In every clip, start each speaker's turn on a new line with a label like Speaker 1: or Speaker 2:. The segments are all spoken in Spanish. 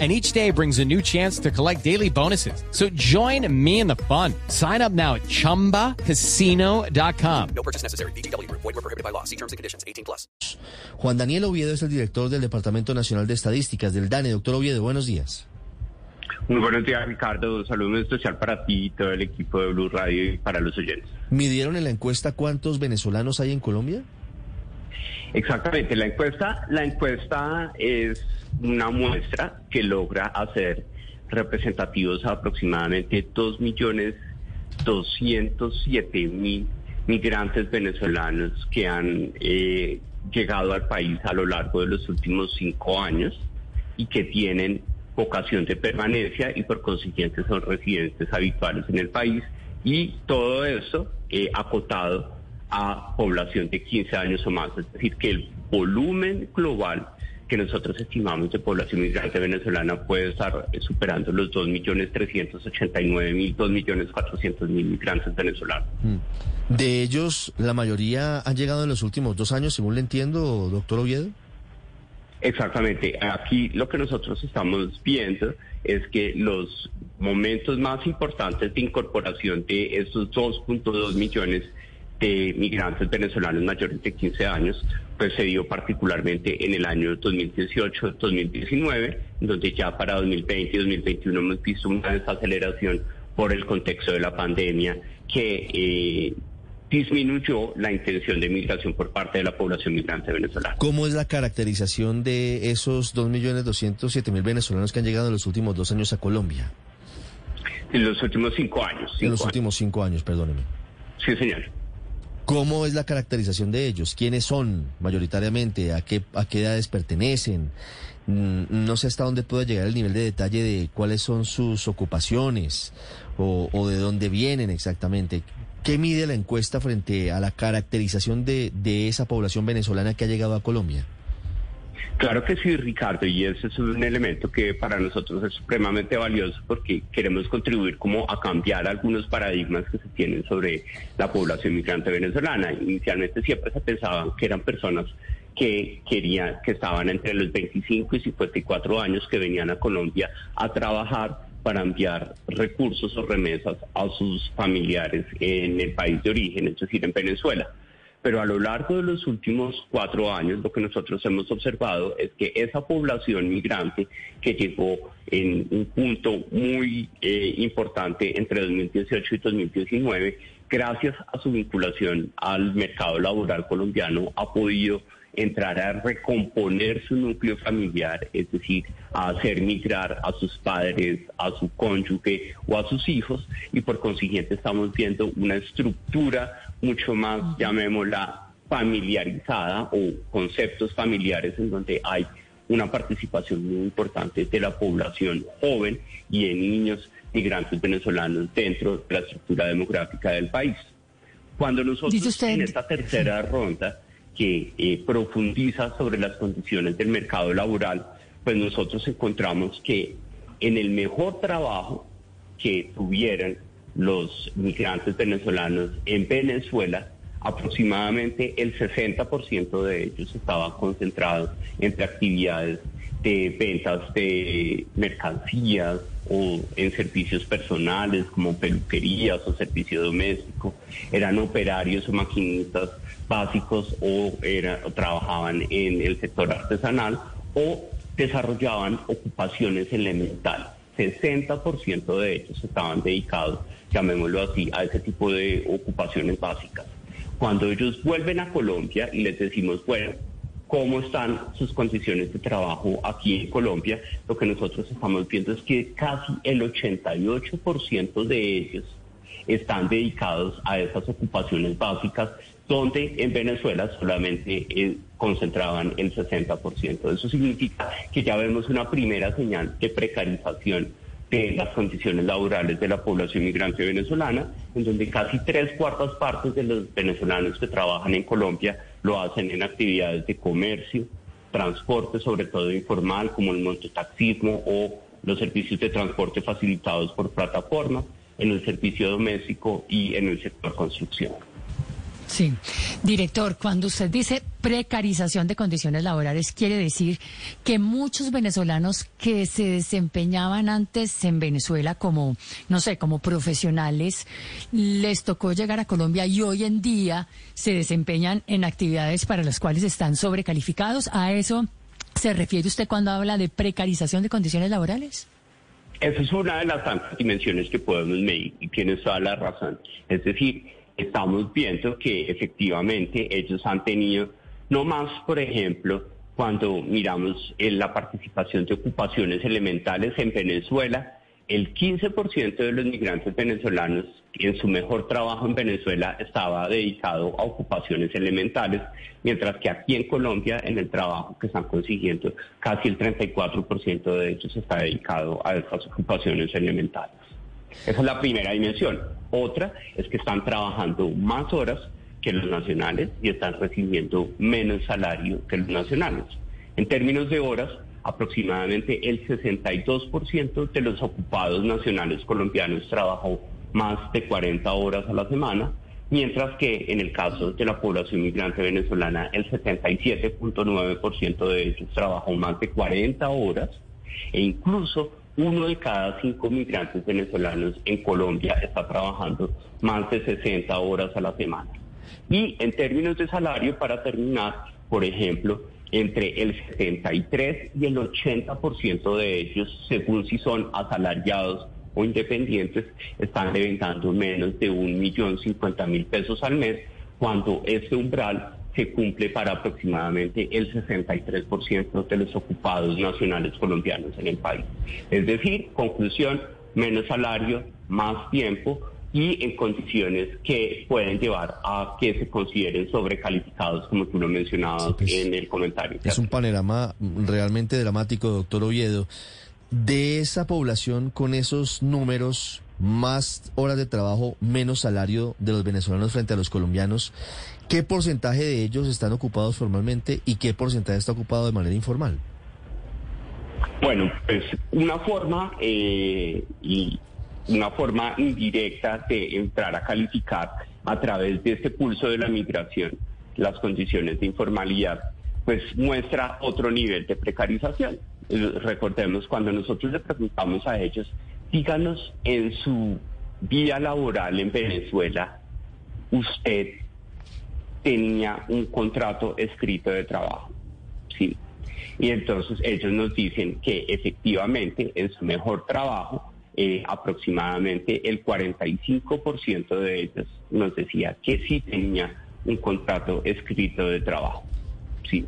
Speaker 1: and each day brings a new chance to collect daily bonuses. So join me in the fun. Sign up now at ChumbaCasino.com.
Speaker 2: No purchase necessary. BGW. Void were prohibited by law. See terms and conditions. 18 plus.
Speaker 3: Juan Daniel Oviedo es el director del Departamento Nacional de Estadísticas del DANE. Doctor Oviedo, buenos días.
Speaker 4: Muy buenos días, Ricardo. Un saludo muy especial para ti y todo el equipo de Blue Radio y para los oyentes.
Speaker 3: ¿Midieron en la encuesta cuántos venezolanos hay en Colombia?
Speaker 4: Exactamente, la encuesta, la encuesta es una muestra que logra hacer representativos a aproximadamente 2 millones 207 mil migrantes venezolanos que han eh, llegado al país a lo largo de los últimos cinco años y que tienen vocación de permanencia y por consiguiente son residentes habituales en el país y todo eso eh, acotado a población de 15 años o más. Es decir, que el volumen global que nosotros estimamos de población migrante venezolana puede estar superando los 2.389.000, 2.400.000 migrantes venezolanos.
Speaker 3: Mm. De ellos, la mayoría han llegado en los últimos dos años, según le entiendo, doctor Oviedo.
Speaker 4: Exactamente. Aquí lo que nosotros estamos viendo es que los momentos más importantes de incorporación de estos 2.2 millones de migrantes venezolanos mayores de 15 años, pues se dio particularmente en el año 2018-2019, donde ya para 2020 y 2021 hemos visto una desaceleración por el contexto de la pandemia que eh, disminuyó la intención de migración por parte de la población migrante venezolana.
Speaker 3: ¿Cómo es la caracterización de esos 2.207.000 venezolanos que han llegado en los últimos dos años a Colombia?
Speaker 4: En los últimos cinco años.
Speaker 3: en los últimos cinco años, perdóneme.
Speaker 4: Sí, señor.
Speaker 3: ¿Cómo es la caracterización de ellos? ¿Quiénes son mayoritariamente? ¿A qué, a qué edades pertenecen? Mm, no sé hasta dónde puede llegar el nivel de detalle de cuáles son sus ocupaciones o, o de dónde vienen exactamente. ¿Qué mide la encuesta frente a la caracterización de, de esa población venezolana que ha llegado a Colombia?
Speaker 4: Claro que sí, Ricardo, y ese es un elemento que para nosotros es supremamente valioso porque queremos contribuir como a cambiar algunos paradigmas que se tienen sobre la población migrante venezolana. Inicialmente siempre se pensaban que eran personas que querían, que estaban entre los 25 y 54 años que venían a Colombia a trabajar para enviar recursos o remesas a sus familiares en el país de origen, es decir, en Venezuela pero a lo largo de los últimos cuatro años lo que nosotros hemos observado es que esa población migrante que llegó en un punto muy eh, importante entre 2018 y 2019, gracias a su vinculación al mercado laboral colombiano, ha podido entrar a recomponer su núcleo familiar, es decir, a hacer migrar a sus padres, a su cónyuge o a sus hijos, y por consiguiente estamos viendo una estructura mucho más, llamémosla, familiarizada o conceptos familiares en donde hay una participación muy importante de la población joven y de niños migrantes venezolanos dentro de la estructura demográfica del país. Cuando nosotros en esta tercera ronda que eh, profundiza sobre las condiciones del mercado laboral, pues nosotros encontramos que en el mejor trabajo que tuvieran los migrantes venezolanos en Venezuela, aproximadamente el 60% de ellos estaba concentrado entre actividades de ventas de mercancías o en servicios personales como peluquerías o servicio doméstico, eran operarios o maquinistas básicos o, era, o trabajaban en el sector artesanal o desarrollaban ocupaciones elementales. 60% de ellos estaban dedicados, llamémoslo así, a ese tipo de ocupaciones básicas. Cuando ellos vuelven a Colombia y les decimos, bueno, ¿cómo están sus condiciones de trabajo aquí en Colombia? Lo que nosotros estamos viendo es que casi el 88% de ellos están dedicados a esas ocupaciones básicas, donde en Venezuela solamente eh, concentraban el 60%. Eso significa que ya vemos una primera señal de precarización de las condiciones laborales de la población migrante venezolana, en donde casi tres cuartas partes de los venezolanos que trabajan en Colombia lo hacen en actividades de comercio, transporte, sobre todo informal, como el mototaxismo o los servicios de transporte facilitados por plataforma, en el servicio doméstico y en el sector construcción.
Speaker 5: Sí. Director, cuando usted dice precarización de condiciones laborales, quiere decir que muchos venezolanos que se desempeñaban antes en Venezuela como, no sé, como profesionales, les tocó llegar a Colombia y hoy en día se desempeñan en actividades para las cuales están sobrecalificados. ¿A eso se refiere usted cuando habla de precarización de condiciones laborales?
Speaker 4: Esa es una de las tantas dimensiones que podemos medir y tienes toda la razón. Es decir, estamos viendo que efectivamente ellos han tenido, no más, por ejemplo, cuando miramos la participación de ocupaciones elementales en Venezuela, el 15% de los migrantes venezolanos en su mejor trabajo en Venezuela estaba dedicado a ocupaciones elementales, mientras que aquí en Colombia, en el trabajo que están consiguiendo, casi el 34% de ellos está dedicado a estas ocupaciones elementales. Esa es la primera dimensión. Otra es que están trabajando más horas que los nacionales y están recibiendo menos salario que los nacionales. En términos de horas, aproximadamente el 62% de los ocupados nacionales colombianos trabajó más de 40 horas a la semana, mientras que en el caso de la población migrante venezolana, el 77.9% de ellos trabajó más de 40 horas e incluso uno de cada cinco migrantes venezolanos en Colombia está trabajando más de 60 horas a la semana. Y en términos de salario, para terminar, por ejemplo, entre el 73 y el 80% de ellos, según si son asalariados o independientes, están devengando menos de un millón cincuenta mil pesos al mes, cuando este umbral se cumple para aproximadamente el 63% de los ocupados nacionales colombianos en el país. Es decir, conclusión, menos salario, más tiempo y en condiciones que pueden llevar a que se consideren sobrecalificados, como tú lo mencionabas
Speaker 3: pues,
Speaker 4: en el comentario.
Speaker 3: Es un panorama realmente dramático, doctor Oviedo. De esa población con esos números, más horas de trabajo, menos salario de los venezolanos frente a los colombianos, ¿Qué porcentaje de ellos están ocupados formalmente y qué porcentaje está ocupado de manera informal?
Speaker 4: Bueno, pues una forma eh, y una forma indirecta de entrar a calificar a través de este pulso de la migración las condiciones de informalidad, pues muestra otro nivel de precarización. Recordemos cuando nosotros le preguntamos a ellos, díganos en su vida laboral en Venezuela, usted tenía un contrato escrito de trabajo. Sí. Y entonces ellos nos dicen que efectivamente en su mejor trabajo, eh, aproximadamente el 45% de ellos nos decía que sí tenía un contrato escrito de trabajo. Sí.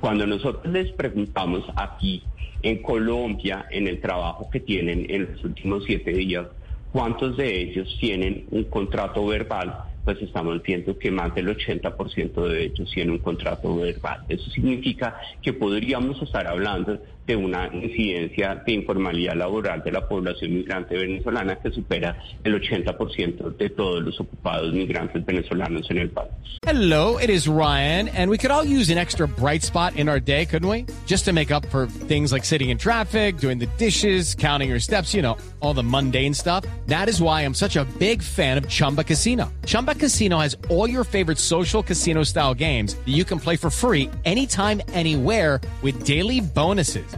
Speaker 4: Cuando nosotros les preguntamos aquí en Colombia, en el trabajo que tienen en los últimos siete días, cuántos de ellos tienen un contrato verbal, pues estamos viendo que más del 80% de ellos tienen un contrato verbal. Eso significa que podríamos estar hablando de una incidencia de informalidad laboral de la población migrante venezolana que supera el 80% de todos los ocupados migrantes venezolanos en el país.
Speaker 1: Hello, it is Ryan, and we could all use an extra bright spot in our day, couldn't we? Just to make up for things like sitting in traffic, doing the dishes, counting your steps, you know, all the mundane stuff. That is why I'm such a big fan of Chumba Casino. Chumba Casino has all your favorite social casino style games that you can play for free anytime, anywhere with daily bonuses.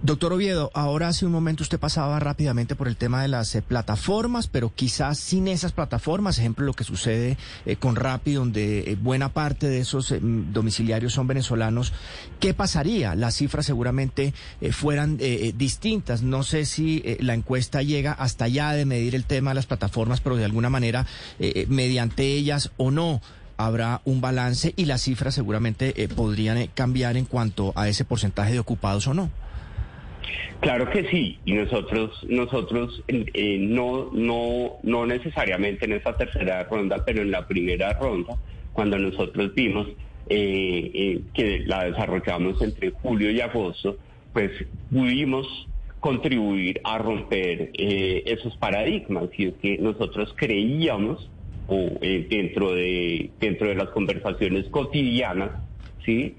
Speaker 6: Doctor Oviedo, ahora hace un momento usted pasaba rápidamente por el tema de las eh, plataformas, pero quizás sin esas plataformas, ejemplo lo que sucede eh, con Rappi, donde eh, buena parte de esos domiciliarios son venezolanos, ¿qué pasaría? Las cifras seguramente fueran distintas. No sé si la encuesta llega hasta allá de medir el tema de las plataformas, pero de alguna manera, mediante ellas o no, habrá un balance y las cifras seguramente podrían cambiar en cuanto a ese porcentaje de ocupados o no.
Speaker 4: Claro que sí, y nosotros, nosotros eh, no, no, no necesariamente en esta tercera ronda, pero en la primera ronda, cuando nosotros vimos eh, eh, que la desarrollamos entre julio y agosto, pues pudimos contribuir a romper eh, esos paradigmas. Y es que nosotros creíamos o eh, dentro de dentro de las conversaciones cotidianas sí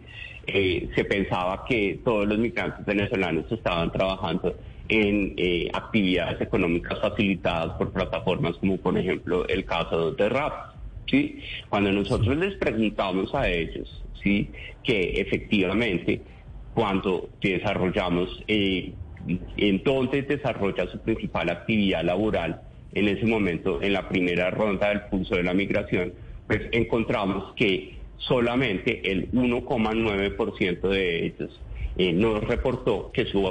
Speaker 4: eh, se pensaba que todos los migrantes venezolanos estaban trabajando en eh, actividades económicas facilitadas por plataformas como por ejemplo el caso de RAP. ¿sí? Cuando nosotros les preguntamos a ellos ¿sí? que efectivamente cuando desarrollamos, eh, entonces desarrolla su principal actividad laboral en ese momento, en la primera ronda del pulso de la migración, pues encontramos que solamente el 1,9% de ellos eh, nos reportó que su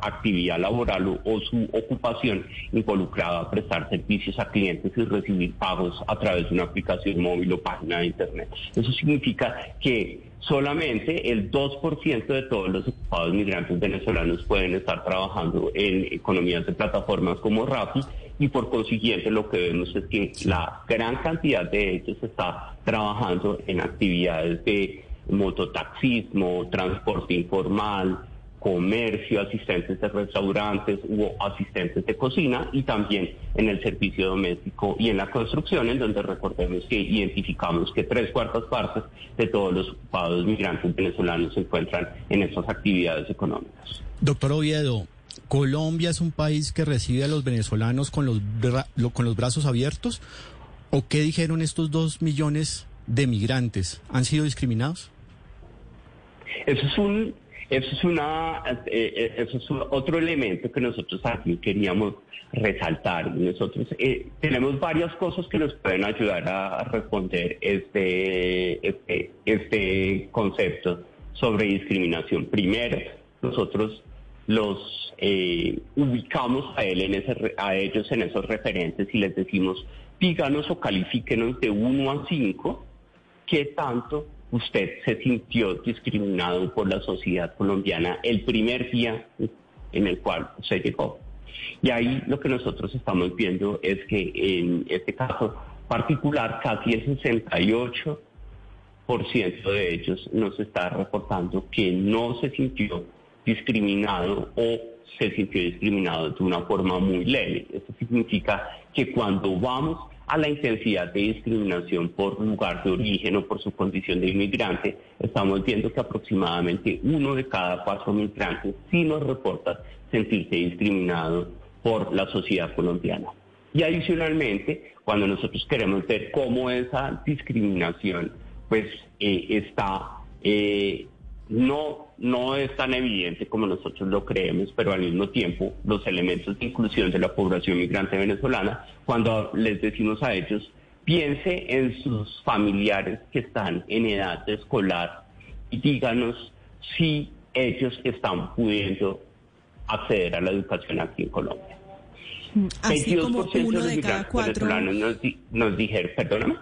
Speaker 4: actividad laboral o, su ocupación involucraba prestar servicios a clientes y recibir pagos a través de una aplicación móvil o página de Internet. Eso significa que solamente el 2% de todos los ocupados migrantes venezolanos pueden estar trabajando en economías de plataformas como Rappi y por consiguiente lo que vemos es que la gran cantidad de ellos está trabajando en actividades de mototaxismo, transporte informal, comercio, asistentes de restaurantes u asistentes de cocina y también en el servicio doméstico y en la construcción, en donde recordemos que identificamos que tres cuartas partes de todos los ocupados migrantes venezolanos se encuentran en estas actividades económicas.
Speaker 7: Doctor Oviedo, ¿Colombia es un país que recibe a los venezolanos con los, con los brazos abiertos? ¿O qué dijeron estos dos millones de migrantes? ¿Han sido discriminados?
Speaker 4: Eso es un, eso es una, eh, eh, eso es otro elemento que nosotros aquí queríamos resaltar. Nosotros eh, tenemos varias cosas que nos pueden ayudar a responder este, este, este concepto sobre discriminación. Primero, nosotros los ubicamos a él en ese, a ellos en esos referentes y les decimos díganos o califíquenos de 1 a 5 qué tanto usted se sintió discriminado por la sociedad colombiana el primer día en el cual se llegó. Y ahí lo que nosotros estamos viendo es que en este caso particular casi el 68% de ellos nos está reportando que no se sintió discriminado o se sintió discriminado de una forma muy leve. Esto significa que cuando vamos a la intensidad de discriminación por lugar de origen o por su condición de inmigrante, estamos viendo que aproximadamente uno de cada cuatro migrantes sí nos reporta sentirse discriminado por la sociedad colombiana. Y adicionalmente, cuando nosotros queremos ver cómo esa discriminación pues eh, está eh, no, no es tan evidente como nosotros lo creemos, pero al mismo tiempo los elementos de inclusión de la población migrante venezolana, cuando les decimos a ellos, piense en sus familiares que están en edad escolar y díganos si ellos están pudiendo acceder a la educación aquí en Colombia.
Speaker 8: Así como uno de cada cuatro...
Speaker 4: Nos, nos dijeron, perdóname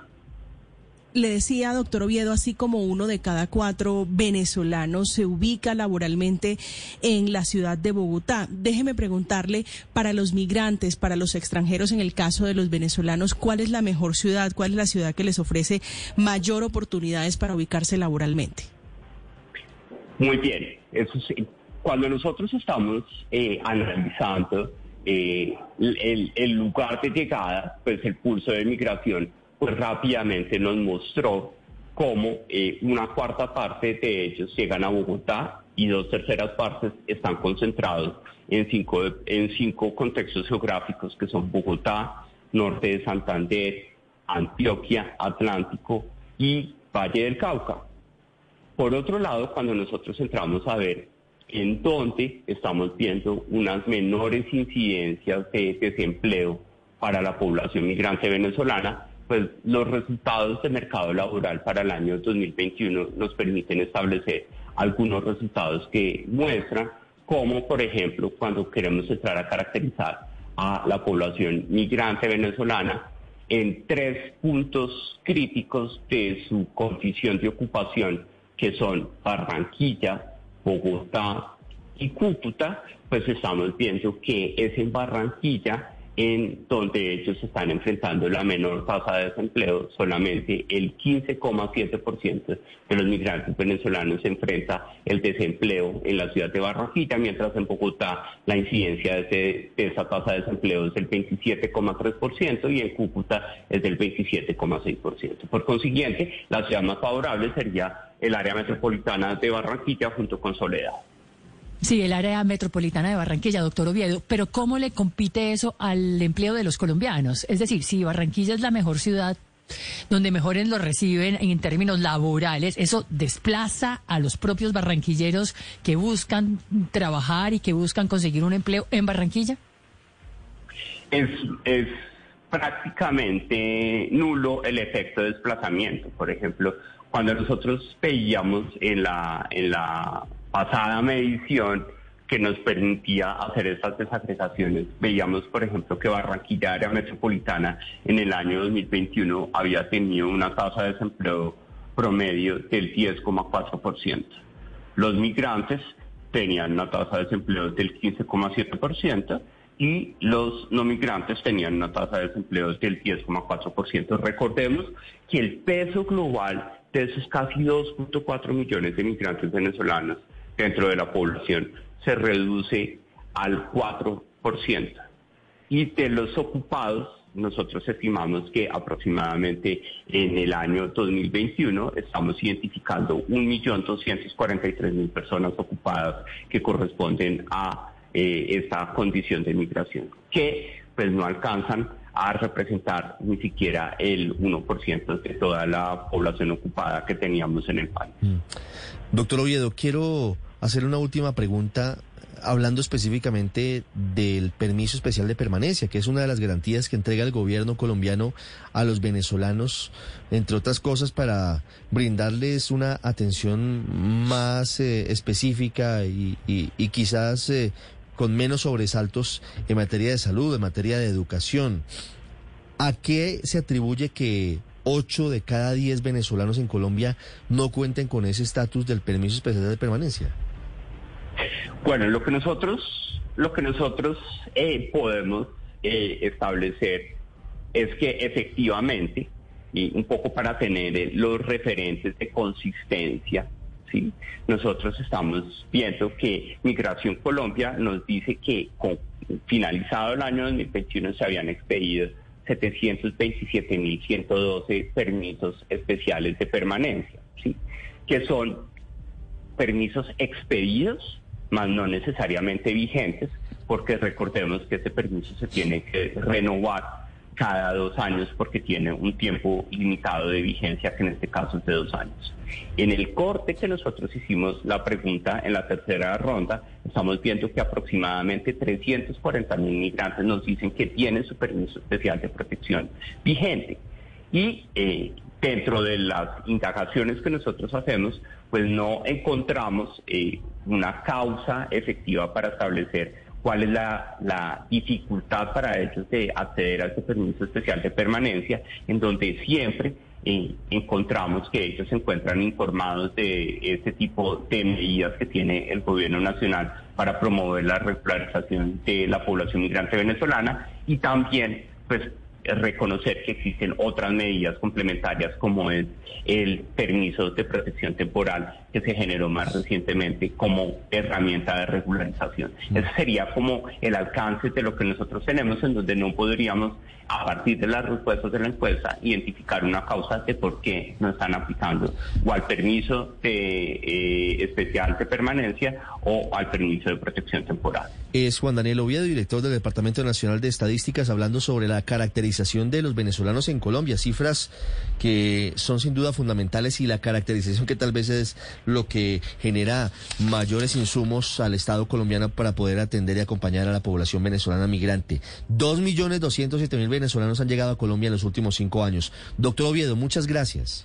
Speaker 8: le decía, doctor Oviedo, así como uno de cada cuatro venezolanos se ubica laboralmente en la ciudad de Bogotá. Déjeme preguntarle, para los migrantes, para los extranjeros, en el caso de los venezolanos, ¿cuál es la mejor ciudad? ¿Cuál es la ciudad que les ofrece mayor oportunidades para ubicarse laboralmente?
Speaker 4: Muy bien. Eso sí. Cuando nosotros estamos eh, analizando eh, el, el lugar de llegada, pues el pulso de migración, pues rápidamente nos mostró cómo eh, una cuarta parte de ellos llegan a Bogotá y dos terceras partes están concentrados en cinco, en cinco contextos geográficos que son Bogotá, norte de Santander, Antioquia, Atlántico y Valle del Cauca. Por otro lado, cuando nosotros entramos a ver en dónde estamos viendo unas menores incidencias de desempleo para la población migrante venezolana, pues los resultados de mercado laboral para el año 2021 nos permiten establecer algunos resultados que muestran cómo, por ejemplo, cuando queremos entrar a caracterizar a la población migrante venezolana en tres puntos críticos de su condición de ocupación, que son Barranquilla, Bogotá y Cúcuta, pues estamos viendo que es en Barranquilla en donde ellos están enfrentando la menor tasa de desempleo. Solamente el 15,7% de los migrantes venezolanos enfrenta el desempleo en la ciudad de Barranquilla, mientras en Bogotá la incidencia de, esa tasa de desempleo es del 27,3% y en Cúcuta es del 27,6%. Por consiguiente, la ciudad más favorable sería el área metropolitana de Barranquilla junto con Soledad.
Speaker 5: Sí, el área metropolitana de Barranquilla, doctor Oviedo, pero ¿cómo le compite eso al empleo de los colombianos? Es decir, si Barranquilla es la mejor ciudad donde mejores lo reciben en términos laborales, ¿eso desplaza a los propios barranquilleros que buscan trabajar y que buscan conseguir un empleo en Barranquilla?
Speaker 4: Es, es prácticamente nulo el efecto de desplazamiento. Por ejemplo, cuando nosotros veíamos en la, en la pasada medición que nos permitía hacer estas desagregaciones. Veíamos, por ejemplo, que Barranquilla, área metropolitana, en el año 2021 había tenido una tasa de desempleo promedio del 10,4%. Los migrantes tenían una tasa de desempleo del 15,7% y los no migrantes tenían una tasa de desempleo del 10,4%. Recordemos que el peso global de esos casi 2.4 millones de migrantes venezolanos dentro de la población se reduce al 4%. Y de los ocupados, nosotros estimamos que aproximadamente en el año 2021 estamos identificando 1.243.000 personas ocupadas que corresponden a eh, esta condición de migración, que pues no alcanzan a representar ni siquiera el 1% de toda la población ocupada que teníamos en el país. Mm.
Speaker 3: Doctor Oviedo, quiero hacer una última pregunta hablando específicamente del permiso especial de permanencia, que es una de las garantías que entrega el gobierno colombiano a los venezolanos, entre otras cosas, para brindarles una atención más eh, específica y, quizás eh, con menos sobresaltos en materia de salud, en materia de educación. ¿A qué se atribuye que 8 de cada 10 venezolanos en Colombia no cuenten con ese estatus del permiso especial de permanencia?
Speaker 4: Bueno, lo que nosotros, lo que nosotros eh, podemos eh, establecer es que efectivamente, y un poco para tener eh, los referentes de consistencia, ¿sí? nosotros estamos viendo que Migración Colombia nos dice que con, finalizado el año 2021 se habían expedido 727.112 permisos especiales de permanencia, ¿sí? que son permisos expedidos más no necesariamente vigentes, porque recordemos que este permiso se tiene que renovar cada dos años porque tiene un tiempo limitado de vigencia, que en este caso es de dos años. En el corte que nosotros hicimos la pregunta en la tercera ronda, estamos viendo que aproximadamente 340 mil migrantes nos dicen que tienen su permiso especial de protección vigente. Y eh, dentro de las indagaciones que nosotros hacemos, pues no encontramos eh, una causa efectiva para establecer cuál es la, dificultad para ellos de acceder a este permiso especial de permanencia, en donde siempre eh, encontramos que ellos se encuentran informados de este tipo de medidas que tiene el gobierno nacional para promover la regularización de la población migrante venezolana y también pues reconocer que existen otras medidas complementarias como es el permiso de protección temporal que se generó más recientemente como herramienta de regularización. Ese sería como el alcance de lo que nosotros tenemos en donde no podríamos a partir de las respuestas de la encuesta identificar una causa de por qué no están aplicando o al permiso de, eh, especial de permanencia o al permiso de protección temporal.
Speaker 3: Es Juan Daniel Oviedo, director del Departamento Nacional de Estadísticas, hablando sobre la caracterización de los venezolanos en Colombia, cifras que son sin duda fundamentales y la caracterización que tal vez es lo que genera mayores insumos al Estado colombiano para poder atender y acompañar a la población venezolana migrante. Dos millones doscientos siete mil venezolanos han llegado a Colombia en los últimos cinco años. Doctor Oviedo, muchas gracias.